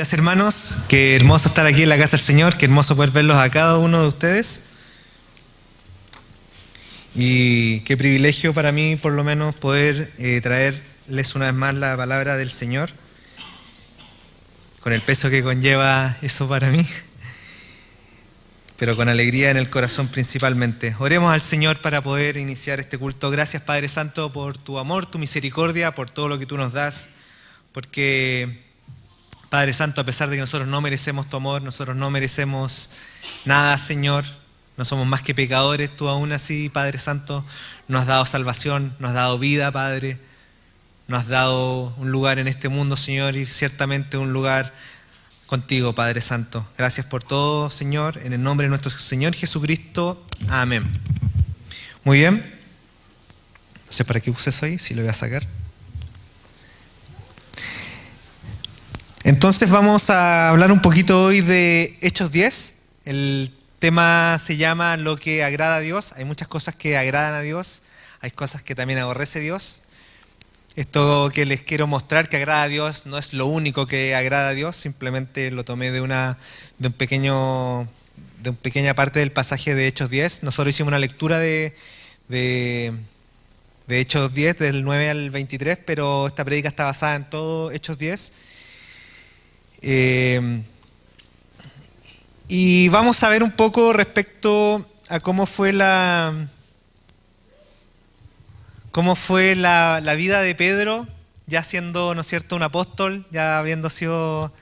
Buenos días hermanos, qué hermoso estar aquí en la casa del Señor, qué hermoso poder verlos a cada uno de ustedes. Y qué privilegio para mí por lo menos poder eh, traerles una vez más la palabra del Señor, con el peso que conlleva eso para mí, pero con alegría en el corazón principalmente. Oremos al Señor para poder iniciar este culto. Gracias Padre Santo por tu amor, tu misericordia, por todo lo que tú nos das, porque Padre Santo, a pesar de que nosotros no merecemos tu amor, nosotros no merecemos nada, Señor, no somos más que pecadores, tú aún así, Padre Santo, nos has dado salvación, nos has dado vida, Padre, nos has dado un lugar en este mundo, Señor, y ciertamente un lugar contigo, Padre Santo. Gracias por todo, Señor, en el nombre de nuestro Señor Jesucristo. Amén. Muy bien. No sé para qué puse eso ahí, si lo voy a sacar. Entonces vamos a hablar un poquito hoy de Hechos 10. El tema se llama Lo que agrada a Dios. Hay muchas cosas que agradan a Dios, hay cosas que también aborrece Dios. Esto que les quiero mostrar que agrada a Dios no es lo único que agrada a Dios, simplemente lo tomé de una, de un pequeño, de una pequeña parte del pasaje de Hechos 10. Nosotros hicimos una lectura de, de, Hechos 10, del 9 al 23, pero esta prédica está basada en todo Hechos 10. Eh, y vamos a ver un poco respecto a cómo fue la, cómo fue la, la, vida de Pedro, ya siendo, ¿no es cierto?, un apóstol, ya habiendo sido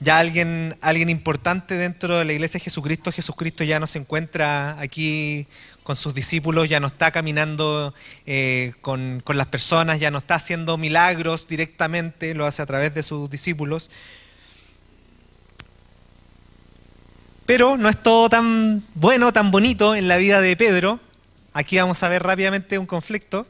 ya alguien, alguien importante dentro de la iglesia de Jesucristo. Jesucristo ya no se encuentra aquí con sus discípulos, ya no está caminando eh, con, con, las personas, ya no está haciendo milagros directamente, lo hace a través de sus discípulos. Pero no es todo tan bueno, tan bonito en la vida de Pedro. Aquí vamos a ver rápidamente un conflicto.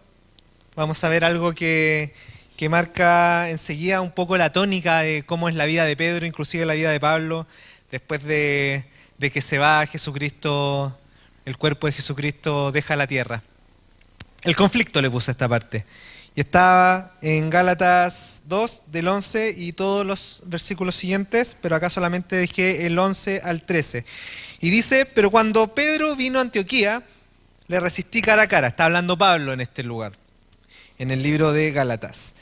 Vamos a ver algo que, que marca enseguida un poco la tónica de cómo es la vida de Pedro, inclusive la vida de Pablo, después de, de que se va Jesucristo el cuerpo de Jesucristo deja la tierra. El conflicto le puse a esta parte. Y estaba en Gálatas 2, del 11 y todos los versículos siguientes, pero acá solamente dejé el 11 al 13. Y dice, pero cuando Pedro vino a Antioquía, le resistí cara a cara. Está hablando Pablo en este lugar, en el libro de Gálatas.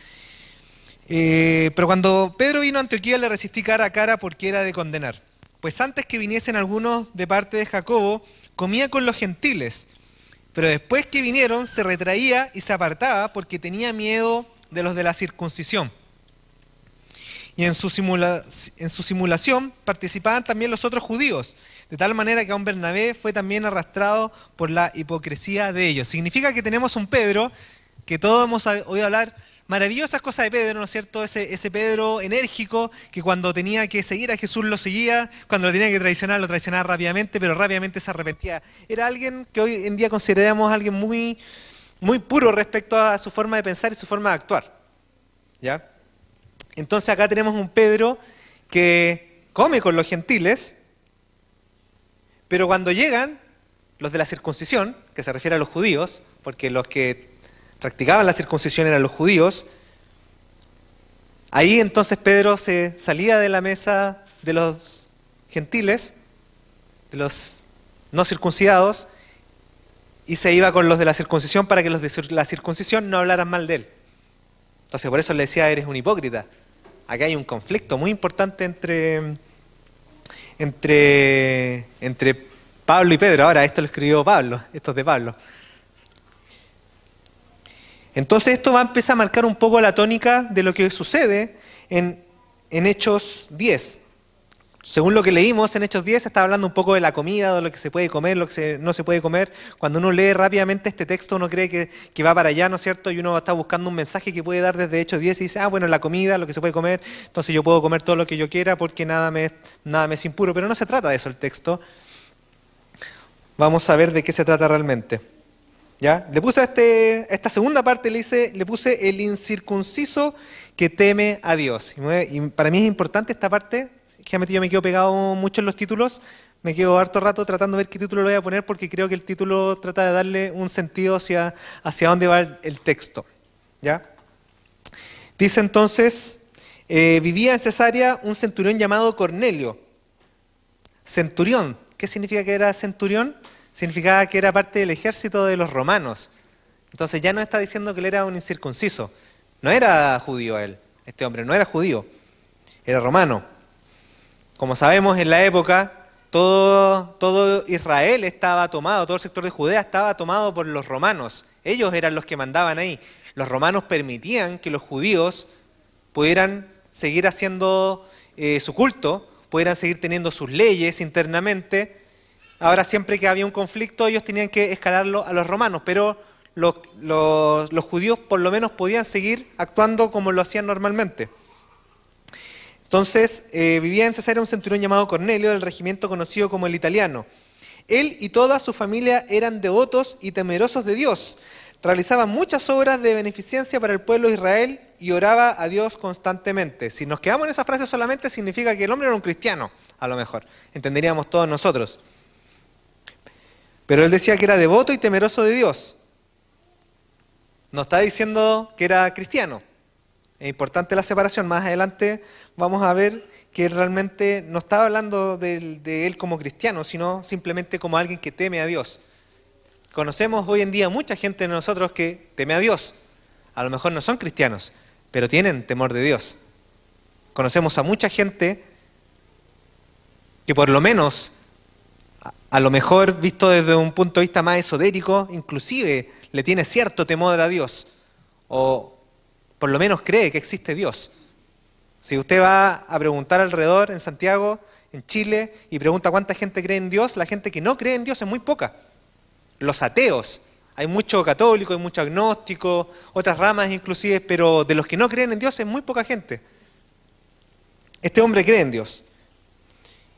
Eh, pero cuando Pedro vino a Antioquía, le resistí cara a cara porque era de condenar. Pues antes que viniesen algunos de parte de Jacobo, comía con los gentiles, pero después que vinieron se retraía y se apartaba porque tenía miedo de los de la circuncisión. Y en su, simulación participaban también los otros judíos, de tal manera que a un Bernabé fue también arrastrado por la hipocresía de ellos. Significa que tenemos un Pedro, que todos hemos oído hablar, maravillosas cosas de Pedro, ¿no es cierto? Ese, Pedro enérgico que cuando tenía que seguir a Jesús lo seguía, cuando lo tenía que traicionar lo traicionaba rápidamente, pero rápidamente se arrepentía. Era alguien que hoy en día consideramos alguien muy, muy puro respecto a su forma de pensar y su forma de actuar. ¿Ya? Entonces acá tenemos un Pedro que come con los gentiles, pero cuando llegan los de la circuncisión, que se refiere a los judíos, porque los que practicaban la circuncisión eran los judíos, ahí entonces Pedro se salía de la mesa de los gentiles, de los no circuncidados, y se iba con los de la circuncisión para que los de la circuncisión no hablaran mal de él. Entonces por eso le decía, eres un hipócrita. Aquí hay un conflicto muy importante entre, entre, entre Pablo y Pedro. Ahora, esto lo escribió Pablo, esto es de Pablo. Entonces esto va a empezar a marcar un poco la tónica de lo que sucede en, en, Hechos 10. Según lo que leímos en Hechos 10, está hablando un poco de la comida, de lo que se puede comer, lo que no se puede comer. Cuando uno lee rápidamente este texto, uno cree que, que, va para allá, ¿no es cierto? Y uno está buscando un mensaje que puede dar desde Hechos 10 y dice, ah, bueno, la comida, lo que se puede comer, entonces yo puedo comer todo lo que yo quiera porque nada me, nada me es impuro. Pero no se trata de eso el texto. Vamos a ver de qué se trata realmente. ¿Ya? Le puse a este, esta segunda parte, le, puse el incircunciso que teme a Dios. Y para mí es importante esta parte, realmente yo me quedo pegado mucho en los títulos, me quedo harto rato tratando de ver qué título lo voy a poner porque creo que el título trata de darle un sentido hacia, hacia dónde va el, el texto. ¿Ya? Dice entonces eh, vivía en Cesarea un centurión llamado Cornelio. Centurión, ¿qué significa que era centurión? Significaba que era parte del ejército de los romanos. Entonces ya no está diciendo que él era un incircunciso. No era judío él, este hombre, no era judío, era romano. Como sabemos, en la época todo, Israel estaba tomado, todo el sector de Judea estaba tomado por los romanos. Ellos eran los que mandaban ahí. Los romanos permitían que los judíos pudieran seguir haciendo eh, su culto, pudieran seguir teniendo sus leyes internamente. Ahora, siempre que había un conflicto, ellos tenían que escalarlo a los romanos, pero los, judíos por lo menos podían seguir actuando como lo hacían normalmente. Entonces, eh, vivía en Cesarea un centurión llamado Cornelio del regimiento conocido como el italiano. Él y toda su familia eran devotos y temerosos de Dios. Realizaba muchas obras de beneficencia para el pueblo de Israel y oraba a Dios constantemente. Si nos quedamos en esa frase solamente significa que el hombre era un cristiano, a lo mejor. Entenderíamos todos nosotros. Pero él decía que era devoto y temeroso de Dios. No está diciendo que era cristiano. Es importante la separación. Más adelante vamos a ver que realmente no estaba hablando de, él como cristiano, sino simplemente como alguien que teme a Dios. Conocemos hoy en día mucha gente de nosotros que teme a Dios. A lo mejor no son cristianos, pero tienen temor de Dios. Conocemos a mucha gente que por lo menos, a lo mejor visto desde un punto de vista más esotérico, inclusive le tiene cierto temor a Dios, o por lo menos cree que existe Dios. Si usted va a preguntar alrededor en Santiago, en Chile, y pregunta cuánta gente cree en Dios, la gente que no cree en Dios es muy poca los ateos. Hay mucho católico, hay mucho agnóstico, otras ramas inclusive, pero de los que no creen en Dios es muy poca gente. Este hombre cree en Dios.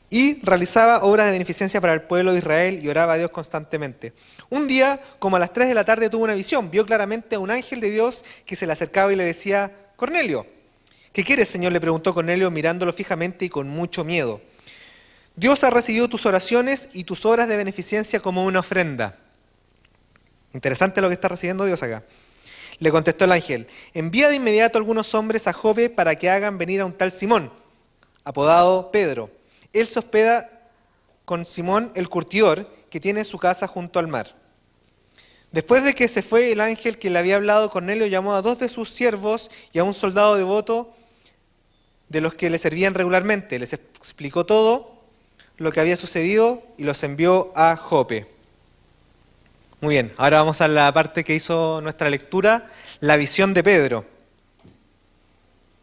Y realizaba obras de beneficencia para el pueblo de Israel y oraba a Dios constantemente. Un día, como a las 3 de la tarde, tuvo una visión. Vio claramente a un ángel de Dios que se le acercaba y le decía, Cornelio, ¿qué quieres, Señor? Le preguntó Cornelio mirándolo fijamente y con mucho miedo. Dios ha recibido tus oraciones y tus obras de beneficencia como una ofrenda. Interesante lo que está recibiendo Dios acá. Le contestó el ángel, envía de inmediato algunos hombres a Jope para que hagan venir a un tal Simón, apodado Pedro. Él se hospeda con Simón el curtidor, que tiene su casa junto al mar. Después de que se fue el ángel que le había hablado, Cornelio llamó a dos de sus siervos y a un soldado devoto de los que le servían regularmente. Les explicó todo lo que había sucedido y los envió a Jope. Muy bien, ahora vamos a la parte que hizo nuestra lectura, la visión de Pedro.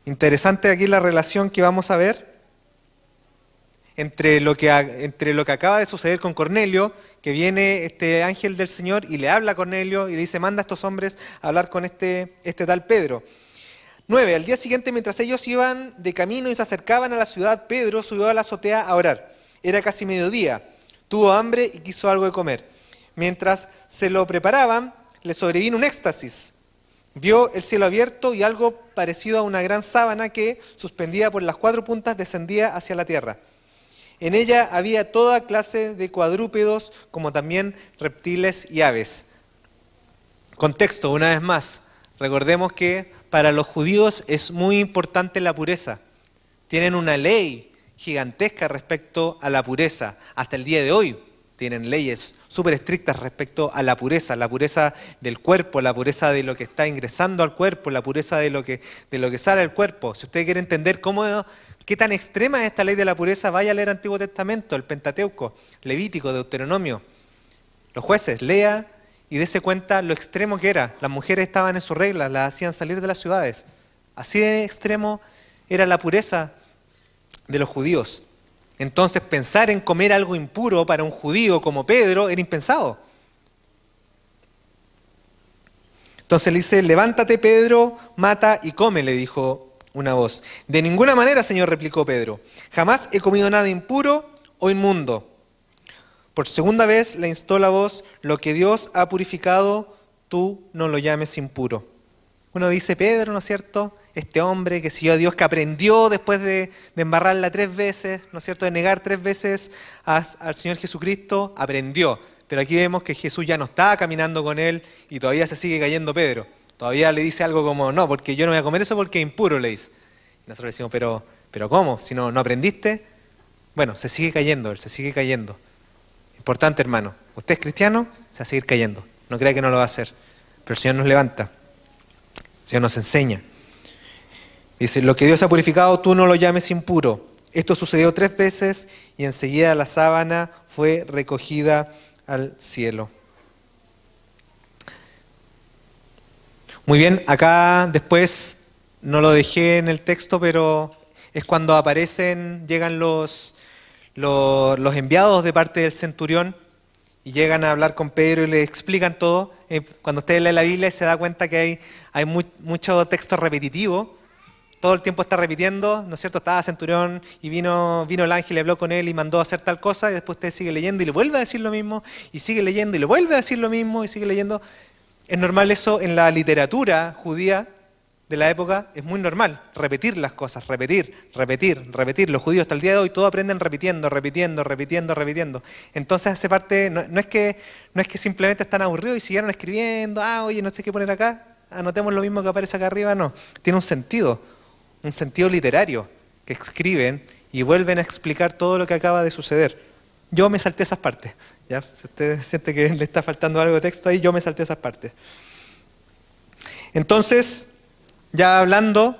Interesante aquí la relación que vamos a ver entre lo que, entre lo que acaba de suceder con Cornelio, que viene este ángel del Señor y le habla a Cornelio y le dice, manda a estos hombres a hablar con este, este tal Pedro. 9. Al día siguiente, mientras ellos iban de camino y se acercaban a la ciudad, Pedro subió a la azotea a orar. Era casi mediodía. Tuvo hambre y quiso algo de comer. Mientras se lo preparaban, le sobrevino un éxtasis. Vio el cielo abierto y algo parecido a una gran sábana que, suspendida por las cuatro puntas, descendía hacia la tierra. En ella había toda clase de cuadrúpedos, como también reptiles y aves. Contexto, una vez más, recordemos que para los judíos es muy importante la pureza. Tienen una ley gigantesca respecto a la pureza, hasta el día de hoy tienen leyes súper estrictas respecto a la pureza, la pureza del cuerpo, la pureza de lo que está ingresando al cuerpo, la pureza de lo que, de lo que sale del cuerpo. Si usted quiere entender cómo, qué tan extrema es esta ley de la pureza, vaya a leer Antiguo Testamento, el Pentateuco, Levítico, Deuteronomio. Los jueces, lea y dése cuenta lo extremo que era. Las mujeres estaban en sus reglas, las hacían salir de las ciudades. Así de extremo era la pureza de los judíos. Entonces pensar en comer algo impuro para un judío como Pedro era impensado. Entonces le dice, levántate Pedro, mata y come, le dijo una voz. De ninguna manera, Señor, replicó Pedro, jamás he comido nada impuro o inmundo. Por segunda vez le instó la voz, lo que Dios ha purificado, tú no lo llames impuro. Uno dice, Pedro, ¿no es cierto? este hombre que siguió a Dios, que aprendió después de, embarrarla tres veces, ¿no es cierto?, de negar tres veces al Señor Jesucristo, aprendió. Pero aquí vemos que Jesús ya no está caminando con él y todavía se sigue cayendo Pedro. Todavía le dice algo como, no, porque yo no voy a comer eso porque es impuro, le dice. Nosotros decimos, pero, pero ¿cómo? Si no, no aprendiste. Bueno, se sigue cayendo, él se sigue cayendo. Importante, hermano. Usted es cristiano, se va a seguir cayendo. No crea que no lo va a hacer. Pero el Señor nos levanta. El Señor nos enseña. Dice, lo que Dios ha purificado, tú no lo llames impuro. Esto sucedió tres veces y enseguida la sábana fue recogida al cielo. Muy bien, acá después no lo dejé en el texto, pero es cuando aparecen, llegan los, los, enviados de parte del centurión y llegan a hablar con Pedro y le explican todo. Eh, cuando usted lee la Biblia se da cuenta que hay, hay mucho texto repetitivo, todo el tiempo está repitiendo, ¿no es cierto? Estaba centurión y vino, vino el ángel y habló con él y mandó a hacer tal cosa y después usted sigue leyendo y le vuelve a decir lo mismo y sigue leyendo y le vuelve a decir lo mismo y sigue leyendo. Es normal eso en la literatura judía de la época, es muy normal, repetir las cosas, repetir, repetir, repetir. Los judíos hasta el día de hoy todo aprenden repitiendo, repitiendo, repitiendo, repitiendo. Entonces hace parte, no, es, que, no es que simplemente están aburridos y siguieron escribiendo, ah, oye, no sé qué poner acá, anotemos lo mismo que aparece acá arriba, no, tiene un sentido, un sentido literario, que escriben y vuelven a explicar todo lo que acaba de suceder. Yo me salté esas partes. Si usted siente que le está faltando algo de texto ahí, yo me salté esas partes. Entonces, ya hablando,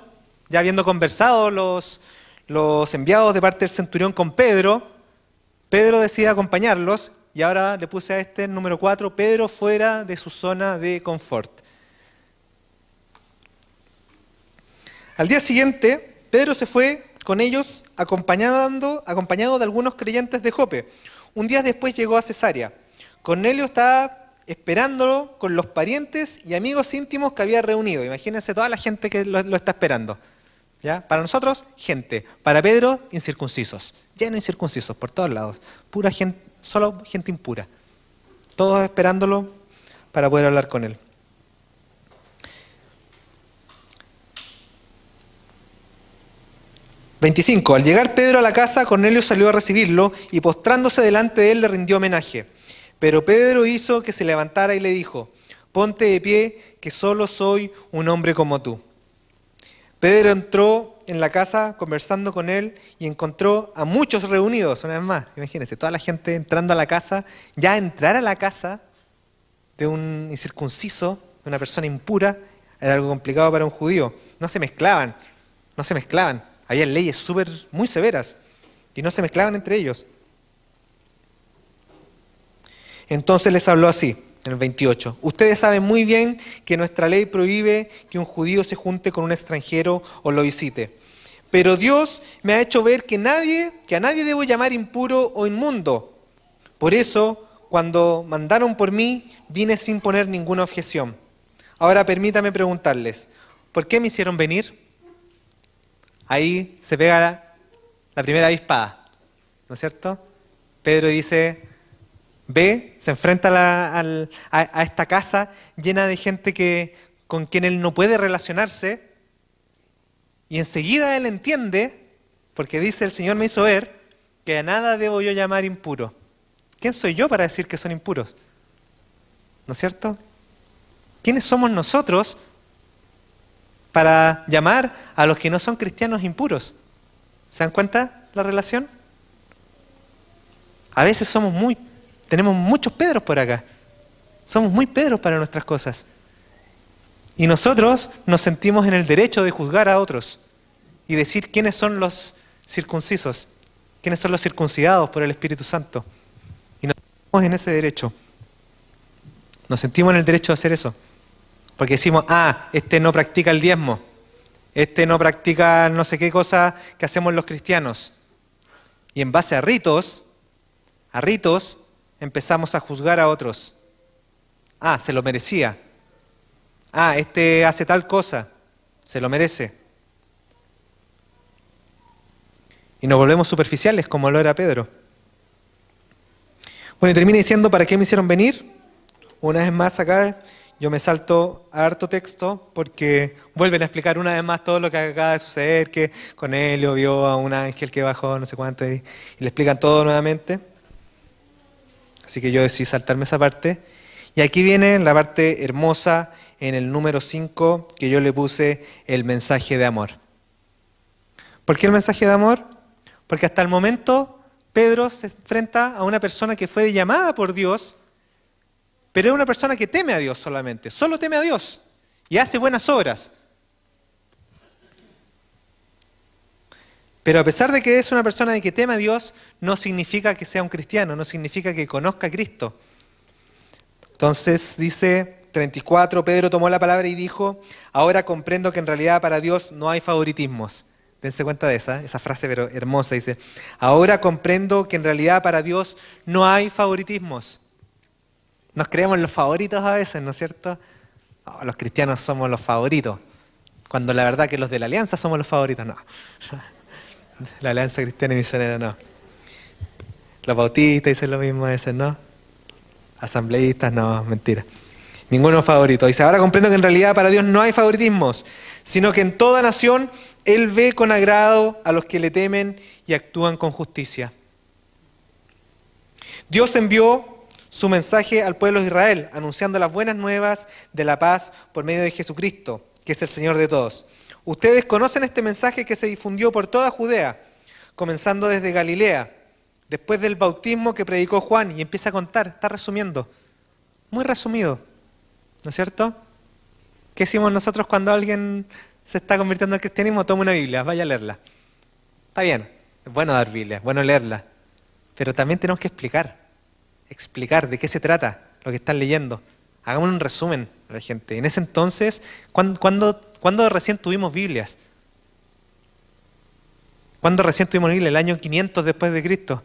ya habiendo conversado los, los enviados de parte del centurión con Pedro, Pedro decide acompañarlos y ahora le puse a este el número 4, Pedro fuera de su zona de confort. Al día siguiente, Pedro se fue con ellos acompañando, acompañado de algunos creyentes de Jope. Un día después llegó a Cesarea. Cornelio estaba esperándolo con los parientes y amigos íntimos que había reunido. Imagínense toda la gente que lo, está esperando. ¿Ya? Para nosotros, gente. Para Pedro, incircuncisos. Lleno incircuncisos por todos lados. Pura gente, solo gente impura. Todos esperándolo para poder hablar con él. 25. Al llegar Pedro a la casa, Cornelio salió a recibirlo y postrándose delante de él le rindió homenaje. Pero Pedro hizo que se levantara y le dijo, ponte de pie, que solo soy un hombre como tú. Pedro entró en la casa conversando con él y encontró a muchos reunidos, una vez más. Imagínense, toda la gente entrando a la casa, ya entrar a la casa de un incircunciso, de una persona impura, era algo complicado para un judío. No se mezclaban, no se mezclaban. Había leyes súper, muy severas y no se mezclaban entre ellos. Entonces les habló así, en el 28. Ustedes saben muy bien que nuestra ley prohíbe que un judío se junte con un extranjero o lo visite. Pero Dios me ha hecho ver que nadie, que a nadie debo llamar impuro o inmundo. Por eso, cuando mandaron por mí, vine sin poner ninguna objeción. Ahora permítame preguntarles, ¿por qué me hicieron venir? Ahí se pega la, primera avispada, ¿no es cierto? Pedro dice, ve, se enfrenta a, esta casa llena de gente que, con quien él no puede relacionarse, y enseguida él entiende, porque dice, el Señor me hizo ver, que a nada debo yo llamar impuro. ¿Quién soy yo para decir que son impuros? ¿No es cierto? ¿Quiénes somos nosotros para llamar a los que no son cristianos impuros. ¿Se dan cuenta la relación? A veces somos muy, tenemos muchos Pedros por acá. Somos muy Pedros para nuestras cosas. Y nosotros nos sentimos en el derecho de juzgar a otros y decir quiénes son los circuncisos, quiénes son los circuncidados por el Espíritu Santo. Y nos sentimos en ese derecho. Nos sentimos en el derecho de hacer eso. Porque decimos, ah, este no practica el diezmo, este no practica no sé qué cosa que hacemos los cristianos. Y en base a ritos, a ritos, empezamos a juzgar a otros. Ah, se lo merecía. Ah, este hace tal cosa, se lo merece. Y nos volvemos superficiales como lo era Pedro. Bueno, y termina diciendo, ¿para qué me hicieron venir? Una vez más acá, yo me salto a harto texto porque vuelven a explicar una vez más todo lo que acaba de suceder, que Cornelio vio a un ángel que bajó no sé cuánto y, le explican todo nuevamente. Así que yo decidí saltarme esa parte. Y aquí viene la parte hermosa en el número 5 que yo le puse el mensaje de amor. ¿Por qué el mensaje de amor? Porque hasta el momento Pedro se enfrenta a una persona que fue llamada por Dios, pero es una persona que teme a Dios solamente, solo teme a Dios y hace buenas obras. Pero a pesar de que es una persona de que teme a Dios, no significa que sea un cristiano, no significa que conozca a Cristo. Entonces dice 34, Pedro tomó la palabra y dijo, ahora comprendo que en realidad para Dios no hay favoritismos. Dense cuenta de esa, esa frase pero hermosa. Dice, ahora comprendo que en realidad para Dios no hay favoritismos. Nos creemos los favoritos a veces, ¿no es cierto? los cristianos somos los favoritos. Cuando la verdad que los de la alianza somos los favoritos, no. La alianza cristiana y misionera, no. Los bautistas dicen lo mismo a veces, ¿no? Asambleístas, no, mentira. Ninguno favorito. Dice, ahora comprendo que en realidad para Dios no hay favoritismos, sino que en toda nación Él ve con agrado a los que le temen y actúan con justicia. Dios envió su mensaje al pueblo de Israel, anunciando las buenas nuevas de la paz por medio de Jesucristo, que es el Señor de todos. Ustedes conocen este mensaje que se difundió por toda Judea, comenzando desde Galilea, después del bautismo que predicó Juan, y empieza a contar, está resumiendo, muy resumido, ¿no es cierto? ¿Qué decimos nosotros cuando alguien se está convirtiendo al cristianismo? Toma una Biblia, vaya a leerla. Está bien, es bueno dar Biblia, es bueno leerla, pero también tenemos que explicar, explicar de qué se trata lo que están leyendo. Hagamos un resumen a la gente. En ese entonces, ¿cuándo, recién tuvimos Biblias? ¿Cuándo recién tuvimos Biblia? El año 500 después de Cristo.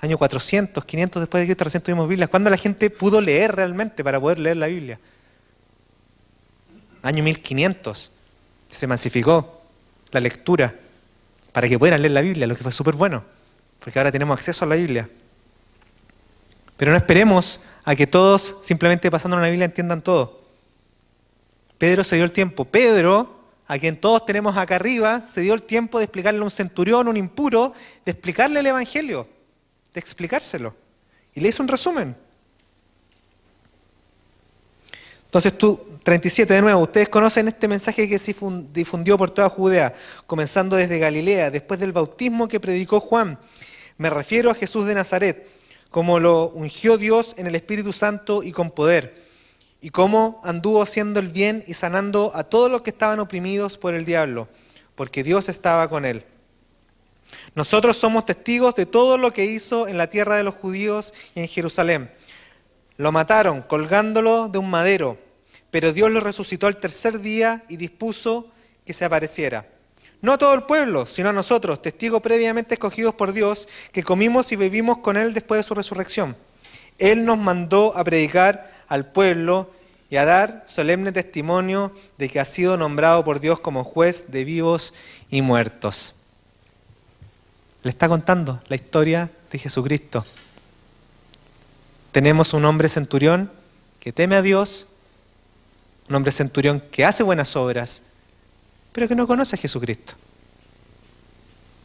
Año 400, 500 después de Cristo recién tuvimos Biblias. ¿Cuándo la gente pudo leer realmente para poder leer la Biblia? Año 1500. Se masificó la lectura para que pudieran leer la Biblia, lo que fue súper bueno, porque ahora tenemos acceso a la Biblia. Pero no esperemos a que todos simplemente pasando una Biblia entiendan todo. Pedro se dio el tiempo. Pedro, a quien todos tenemos acá arriba, se dio el tiempo de explicarle a un centurión, un impuro, de explicarle el Evangelio, de explicárselo. Y le hizo un resumen. Entonces tú, 37 de nuevo, ustedes conocen este mensaje que se difundió por toda Judea, comenzando desde Galilea, después del bautismo que predicó Juan. Me refiero a Jesús de Nazaret como lo ungió Dios en el Espíritu Santo y con poder, y cómo anduvo haciendo el bien y sanando a todos los que estaban oprimidos por el diablo, porque Dios estaba con él. Nosotros somos testigos de todo lo que hizo en la tierra de los judíos y en Jerusalén. Lo mataron colgándolo de un madero, pero Dios lo resucitó al tercer día y dispuso que se apareciera no a todo el pueblo, sino a nosotros, testigos previamente escogidos por Dios, que comimos y vivimos con Él después de su resurrección. Él nos mandó a predicar al pueblo y a dar solemne testimonio de que ha sido nombrado por Dios como juez de vivos y muertos. Le está contando la historia de Jesucristo. Tenemos un hombre centurión que teme a Dios, un hombre centurión que hace buenas obras, pero que no conoce a Jesucristo.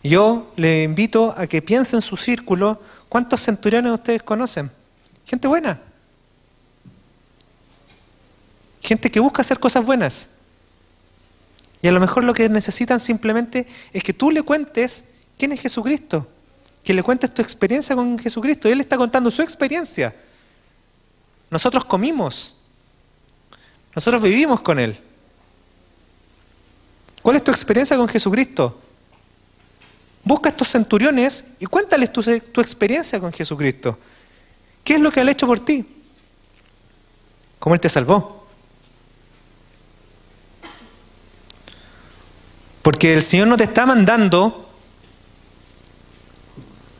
Yo le invito a que piense en su círculo cuántos centuriones ustedes conocen. Gente buena. Gente que busca hacer cosas buenas. Y a lo mejor lo que necesitan simplemente es que tú le cuentes quién es Jesucristo. Que le cuentes tu experiencia con Jesucristo. Él está contando su experiencia. Nosotros comimos. Nosotros vivimos con Él. ¿Cuál es tu experiencia con Jesucristo? Busca a estos centuriones y cuéntales tu, experiencia con Jesucristo. ¿Qué es lo que Él ha hecho por ti? ¿Cómo Él te salvó? Porque el Señor no te está mandando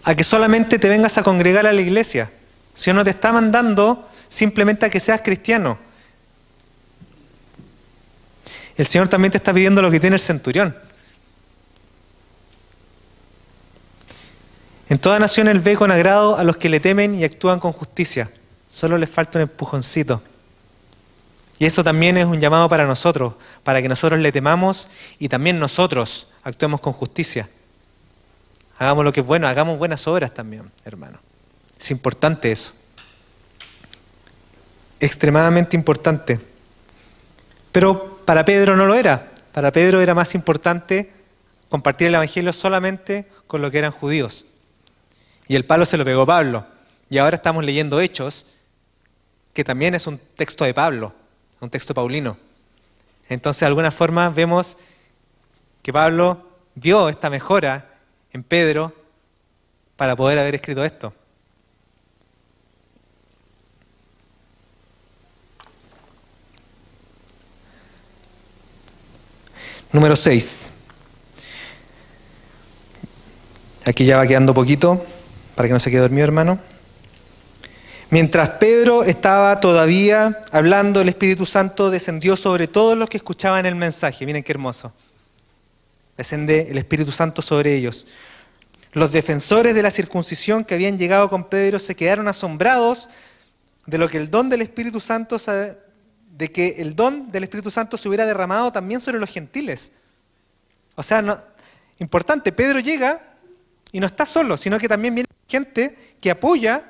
a que solamente te vengas a congregar a la iglesia. El Señor no te está mandando simplemente a que seas cristiano. El Señor también te está pidiendo lo que tiene el centurión. En toda nación Él ve con agrado a los que le temen y actúan con justicia. Solo les falta un empujoncito. Y eso también es un llamado para nosotros, para que nosotros le temamos y también nosotros actuemos con justicia. Hagamos lo que es bueno, hagamos buenas obras también, hermano. Es importante eso. Extremadamente importante. Pero para Pedro no lo era. Para Pedro era más importante compartir el Evangelio solamente con lo que eran judíos. Y el palo se lo pegó Pablo. Y ahora estamos leyendo Hechos, que también es un texto de Pablo, un texto paulino. Entonces, de alguna forma, vemos que Pablo vio esta mejora en Pedro para poder haber escrito esto. Número 6. Aquí ya va quedando poquito, para que no se quede dormido, hermano. Mientras Pedro estaba todavía hablando, el Espíritu Santo descendió sobre todos los que escuchaban el mensaje. Miren qué hermoso. Descende el Espíritu Santo sobre ellos. Los defensores de la circuncisión que habían llegado con Pedro se quedaron asombrados de lo que el don del Espíritu Santo de que el don del Espíritu Santo se hubiera derramado también sobre los gentiles. O sea, importante, Pedro llega y no está solo, sino que también viene gente que apoya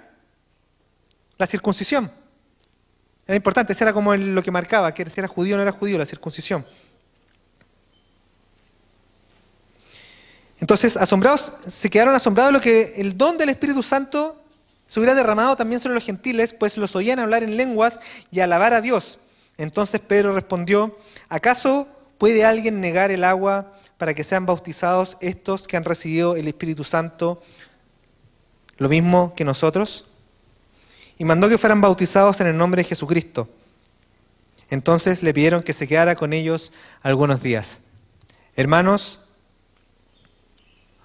la circuncisión. Era importante, eso era como lo que marcaba, que si era judío o no era judío, la circuncisión. Entonces, asombrados, se quedaron asombrados de lo que el don del Espíritu Santo se hubiera derramado también sobre los gentiles, pues los oían hablar en lenguas y alabar a Dios. Entonces Pedro respondió, ¿acaso puede alguien negar el agua para que sean bautizados estos que han recibido el Espíritu Santo lo mismo que nosotros? Y mandó que fueran bautizados en el nombre de Jesucristo. Entonces le pidieron que se quedara con ellos algunos días. Hermanos,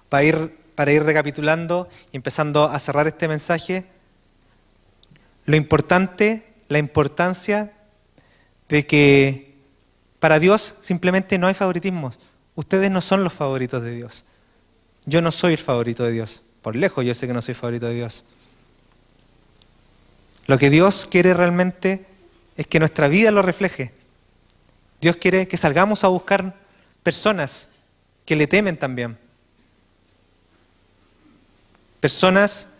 para ir, para ir recapitulando y empezando a cerrar este mensaje, lo importante, la importancia de que para Dios simplemente no hay favoritismos. Ustedes no son los favoritos de Dios. Yo no soy el favorito de Dios. Por lejos yo sé que no soy favorito de Dios. Lo que Dios quiere realmente es que nuestra vida lo refleje. Dios quiere que salgamos a buscar personas que le temen también. Personas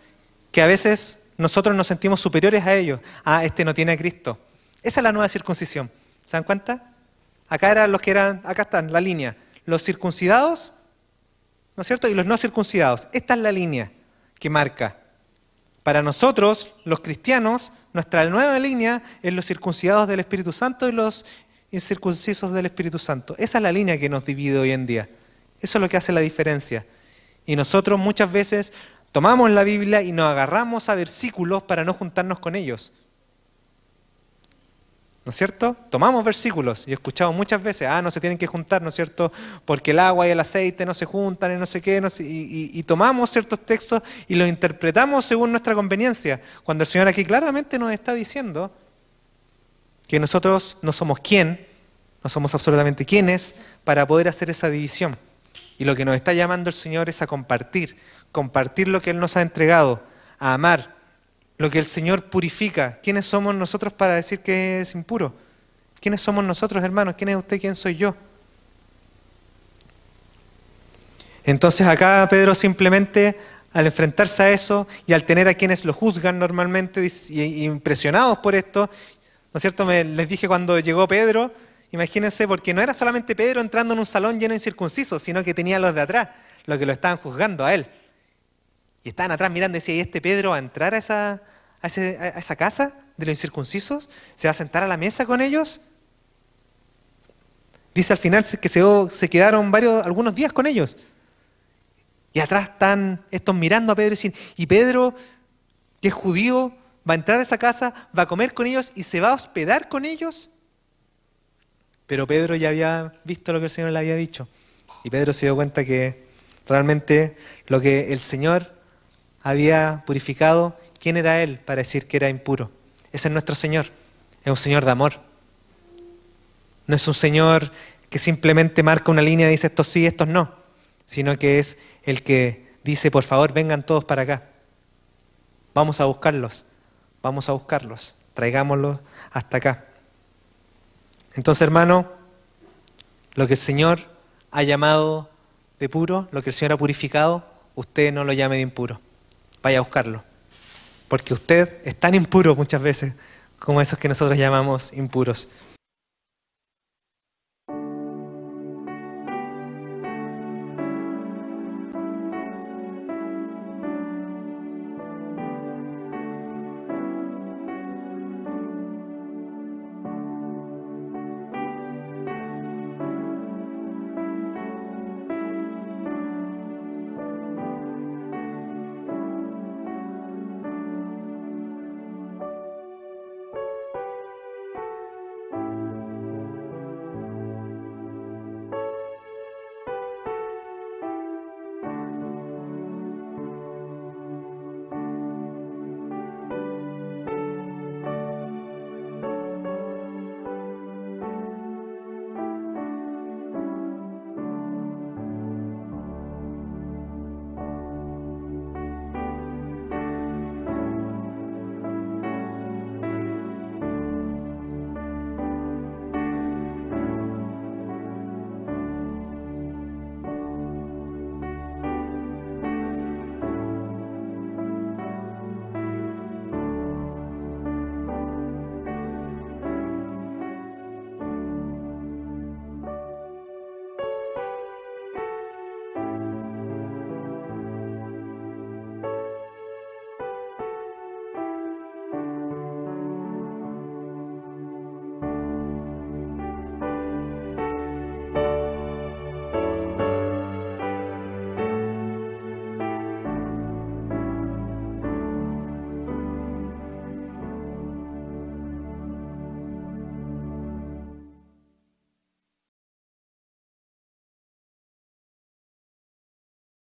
que a veces nosotros nos sentimos superiores a ellos. Ah, este no tiene a Cristo. Esa es la nueva circuncisión. ¿Se dan cuenta? Acá eran los que eran, acá están, la línea. Los circuncidados, ¿no es cierto? Y los no circuncidados. Esta es la línea que marca. Para nosotros, los cristianos, nuestra nueva línea es los circuncidados del Espíritu Santo y los incircuncisos del Espíritu Santo. Esa es la línea que nos divide hoy en día. Eso es lo que hace la diferencia. Y nosotros muchas veces tomamos la Biblia y nos agarramos a versículos para no juntarnos con ellos. ¿No es cierto? Tomamos versículos y escuchamos muchas veces, ah, no se tienen que juntar, ¿no es cierto? Porque el agua y el aceite no se juntan y no sé qué, y, tomamos ciertos textos y los interpretamos según nuestra conveniencia, cuando el Señor aquí claramente nos está diciendo que nosotros no somos quién, no somos absolutamente quiénes para poder hacer esa división. Y lo que nos está llamando el Señor es a compartir, compartir lo que Él nos ha entregado, a amar, lo que el Señor purifica. ¿Quiénes somos nosotros para decir que es impuro? ¿Quiénes somos nosotros, hermanos? ¿Quién es usted? ¿Quién soy yo? Entonces acá Pedro simplemente al enfrentarse a eso y al tener a quienes lo juzgan normalmente y impresionados por esto, ¿no es cierto? Me, les dije cuando llegó Pedro, imagínense, porque no era solamente Pedro entrando en un salón lleno de incircuncisos, sino que tenía a los de atrás, los que lo estaban juzgando a él. Y estaban atrás mirando y decía, ¿y este Pedro va a entrar a esa, a, esa casa de los incircuncisos? ¿Se va a sentar a la mesa con ellos? Dice al final que se, se quedaron varios, algunos días con ellos. Y atrás están estos mirando a Pedro y dicen, ¿y Pedro, que es judío, va a entrar a esa casa, va a comer con ellos y se va a hospedar con ellos? Pero Pedro ya había visto lo que el Señor le había dicho. Y Pedro se dio cuenta que realmente lo que el Señor había purificado, ¿quién era Él para decir que era impuro? Ese es nuestro Señor, es un Señor de amor. No es un Señor que simplemente marca una línea y dice estos sí, estos no, sino que es el que dice, por favor, vengan todos para acá. Vamos a buscarlos, vamos a buscarlos, traigámoslos hasta acá. Entonces, hermano, lo que el Señor ha llamado de puro, lo que el Señor ha purificado, usted no lo llame de impuro vaya a buscarlo. Porque usted es tan impuro muchas veces como esos que nosotros llamamos impuros.